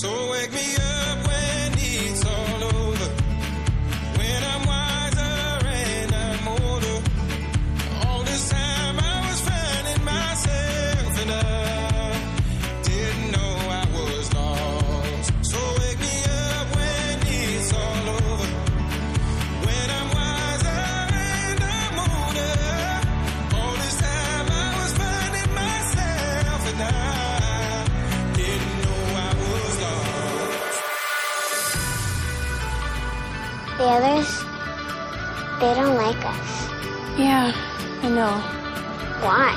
So wake me up The others, they don't like us. Yeah, I know. Why?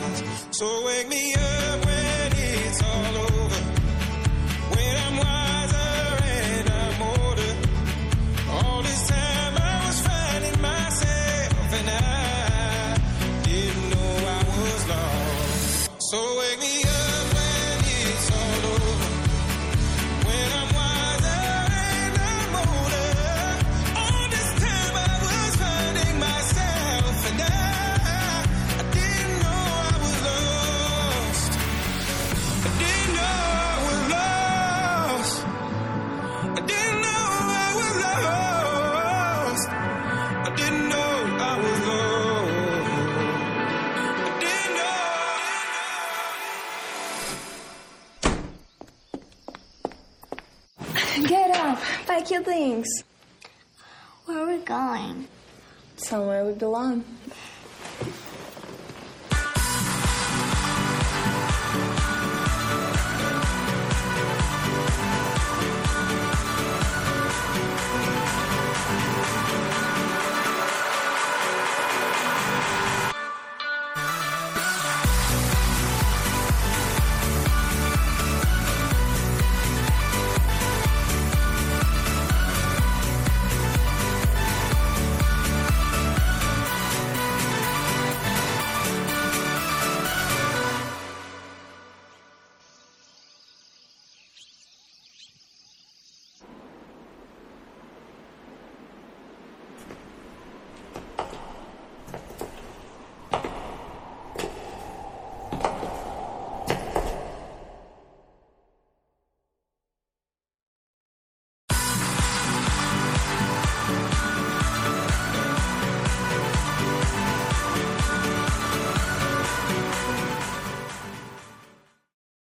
So wake me up Your things. Where are we going? Somewhere we belong.